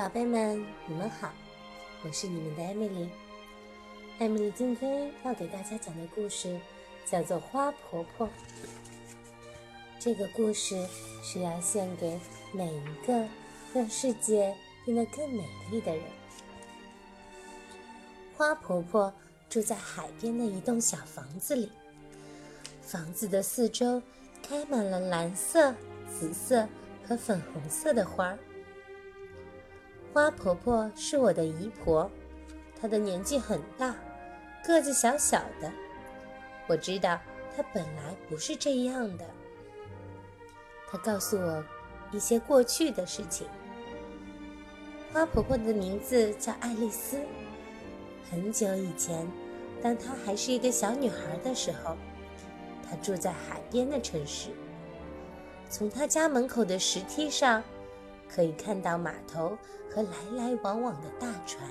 宝贝们，你们好，我是你们的艾米丽。艾米丽今天要给大家讲的故事叫做《花婆婆》。这个故事是要献给每一个让世界变得更美丽的人。花婆婆住在海边的一栋小房子里，房子的四周开满了蓝色、紫色和粉红色的花儿。花婆婆是我的姨婆，她的年纪很大，个子小小的。我知道她本来不是这样的。她告诉我一些过去的事情。花婆婆的名字叫爱丽丝。很久以前，当她还是一个小女孩的时候，她住在海边的城市。从她家门口的石梯上。可以看到码头和来来往往的大船。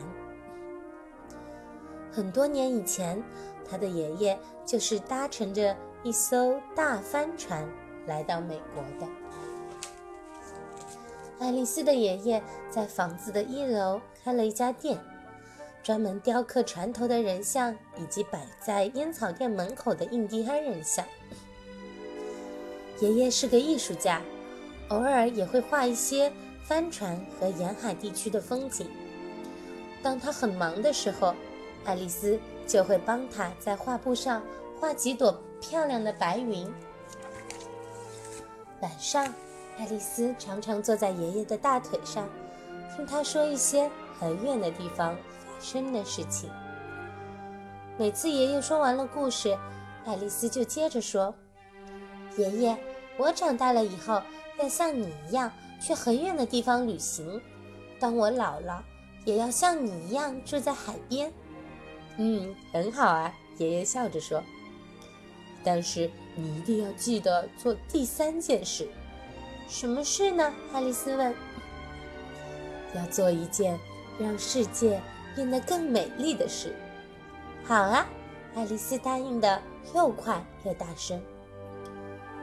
很多年以前，他的爷爷就是搭乘着一艘大帆船来到美国的。爱丽丝的爷爷在房子的一楼开了一家店，专门雕刻船头的人像以及摆在烟草店门口的印第安人像。爷爷是个艺术家，偶尔也会画一些。帆船和沿海地区的风景。当他很忙的时候，爱丽丝就会帮他在画布上画几朵漂亮的白云。晚上，爱丽丝常常坐在爷爷的大腿上，听他说一些很远的地方发生的事情。每次爷爷说完了故事，爱丽丝就接着说：“爷爷，我长大了以后要像你一样。”去很远的地方旅行。当我老了，也要像你一样住在海边。嗯，很好啊，爷爷笑着说。但是你一定要记得做第三件事。什么事呢？爱丽丝问。要做一件让世界变得更美丽的事。好啊，爱丽丝答应的又快又大声。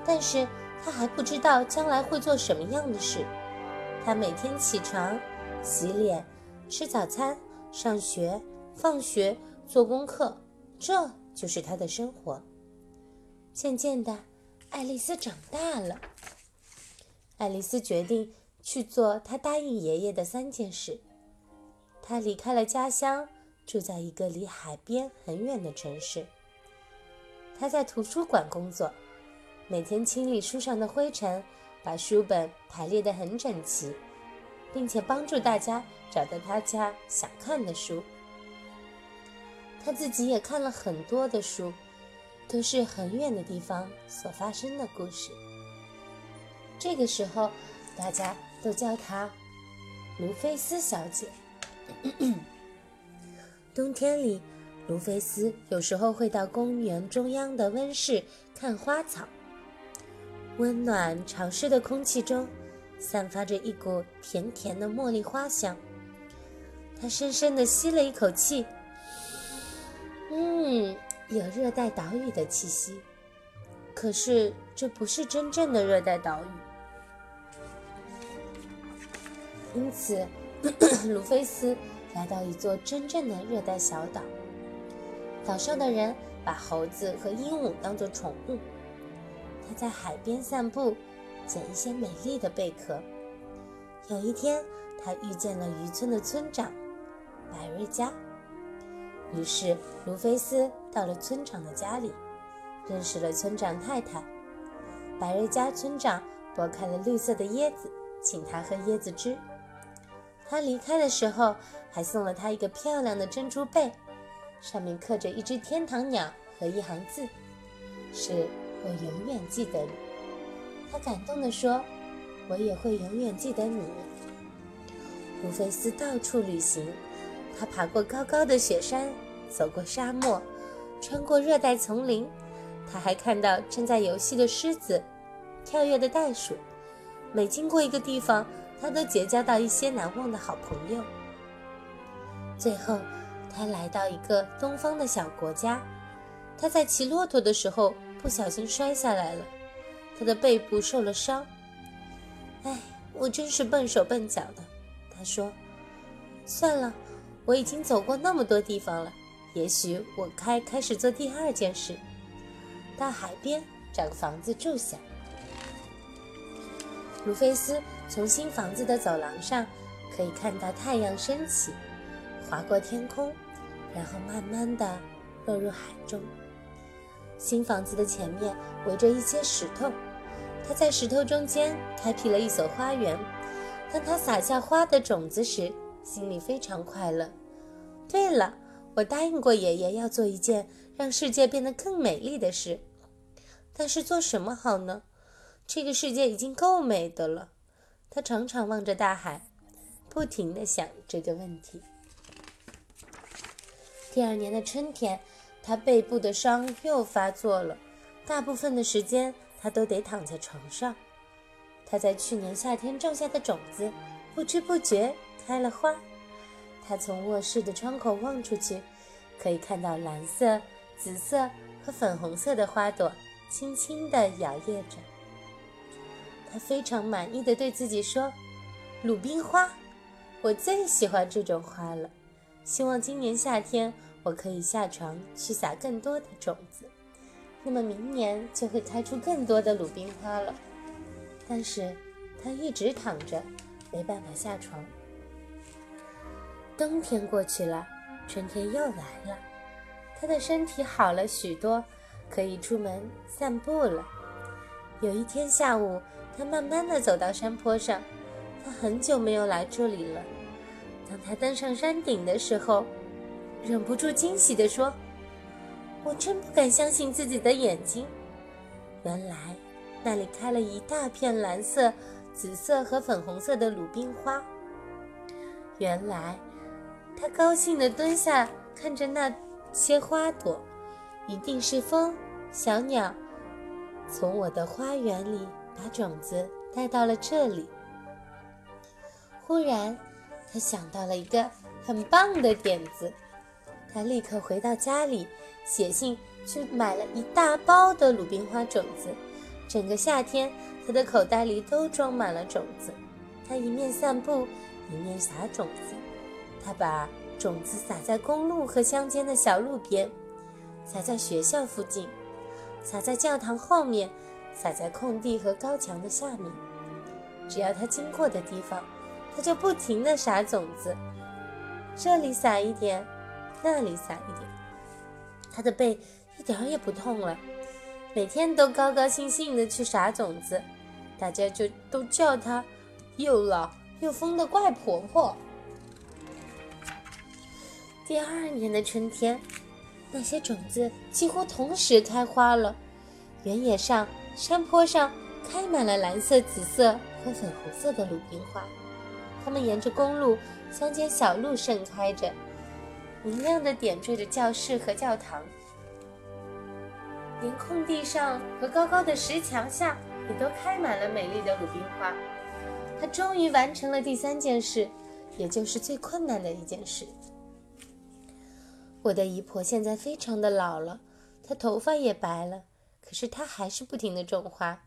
但是。他还不知道将来会做什么样的事。他每天起床、洗脸、吃早餐、上学、放学、做功课，这就是他的生活。渐渐的，爱丽丝长大了。爱丽丝决定去做她答应爷爷的三件事。她离开了家乡，住在一个离海边很远的城市。她在图书馆工作。每天清理书上的灰尘，把书本排列得很整齐，并且帮助大家找到他家想看的书。他自己也看了很多的书，都是很远的地方所发生的故事。这个时候，大家都叫她卢菲斯小姐。冬天里，卢菲斯有时候会到公园中央的温室看花草。温暖潮湿的空气中，散发着一股甜甜的茉莉花香。他深深地吸了一口气，嗯，有热带岛屿的气息。可是这不是真正的热带岛屿。因此，鲁菲斯来到一座真正的热带小岛。岛上的人把猴子和鹦鹉当作宠物。他在海边散步，捡一些美丽的贝壳。有一天，他遇见了渔村的村长百瑞佳。于是，卢菲斯到了村长的家里，认识了村长太太。百瑞佳村长剥开了绿色的椰子，请他喝椰子汁。他离开的时候，还送了他一个漂亮的珍珠贝，上面刻着一只天堂鸟和一行字，是。我永远记得你，他感动地说：“我也会永远记得你。”乌菲斯到处旅行，他爬过高高的雪山，走过沙漠，穿过热带丛林。他还看到正在游戏的狮子，跳跃的袋鼠。每经过一个地方，他都结交到一些难忘的好朋友。最后，他来到一个东方的小国家。他在骑骆驼的时候。不小心摔下来了，他的背部受了伤。哎，我真是笨手笨脚的。他说：“算了，我已经走过那么多地方了，也许我该开始做第二件事，到海边找个房子住下。卢菲斯从新房子的走廊上可以看到太阳升起，划过天空，然后慢慢的落入海中。新房子的前面围着一些石头，他在石头中间开辟了一所花园。当他撒下花的种子时，心里非常快乐。对了，我答应过爷爷要做一件让世界变得更美丽的事，但是做什么好呢？这个世界已经够美的了。他常常望着大海，不停地想这个问题。第二年的春天，他背部的伤又发作了，大部分的时间他都得躺在床上。他在去年夏天种下的种子，不知不觉开了花。他从卧室的窗口望出去，可以看到蓝色、紫色和粉红色的花朵轻轻地摇曳着。他非常满意的对自己说：“鲁冰花，我最喜欢这种花了。希望今年夏天我可以下床去撒更多的种子，那么明年就会开出更多的鲁冰花了。”但是，他一直躺着，没办法下床。冬天过去了，春天又来了，他的身体好了许多，可以出门散步了。有一天下午。他慢慢地走到山坡上，他很久没有来这里了。当他登上山顶的时候，忍不住惊喜地说：“我真不敢相信自己的眼睛！原来那里开了一大片蓝色、紫色和粉红色的鲁冰花。原来，他高兴地蹲下看着那些花朵，一定是风、小鸟从我的花园里。”把种子带到了这里。忽然，他想到了一个很棒的点子，他立刻回到家里，写信去买了一大包的鲁冰花种子。整个夏天，他的口袋里都装满了种子。他一面散步，一面撒种子。他把种子撒在公路和乡间的小路边，撒在学校附近，撒在教堂后面。撒在空地和高墙的下面，只要他经过的地方，他就不停地撒种子，这里撒一点，那里撒一点，他的背一点也不痛了。每天都高高兴兴地去撒种子，大家就都叫他又老又疯的怪婆婆。第二年的春天，那些种子几乎同时开花了，原野上。山坡上开满了蓝色、紫色和粉红色的鲁冰花，它们沿着公路、乡间小路盛开着，明亮的点缀着教室和教堂，连空地上和高高的石墙下也都开满了美丽的鲁冰花。他终于完成了第三件事，也就是最困难的一件事。我的姨婆现在非常的老了，她头发也白了。可是她还是不停地种花，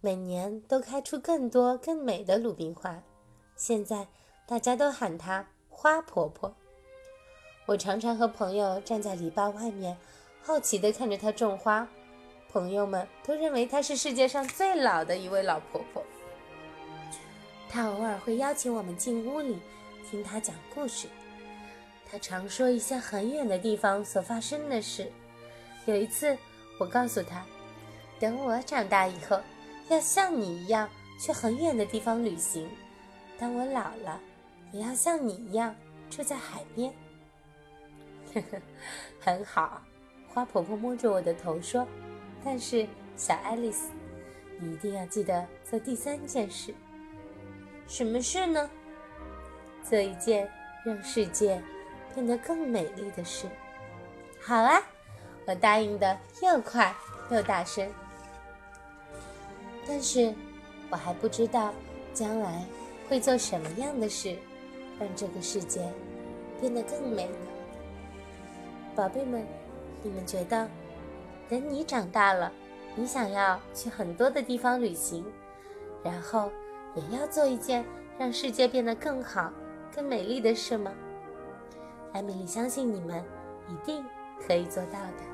每年都开出更多更美的鲁冰花。现在大家都喊她花婆婆。我常常和朋友站在篱笆外面，好奇地看着她种花。朋友们都认为她是世界上最老的一位老婆婆。她偶尔会邀请我们进屋里听她讲故事。她常说一些很远的地方所发生的事。有一次。我告诉她，等我长大以后，要像你一样去很远的地方旅行。当我老了，也要像你一样住在海边。呵呵，很好。花婆婆摸着我的头说：“但是，小爱丽丝，你一定要记得做第三件事。什么事呢？做一件让世界变得更美丽的事。好啊。”我答应的又快又大声，但是我还不知道将来会做什么样的事，让这个世界变得更美呢？宝贝们，你们觉得，等你长大了，你想要去很多的地方旅行，然后也要做一件让世界变得更好、更美丽的事吗？艾米丽相信你们一定可以做到的。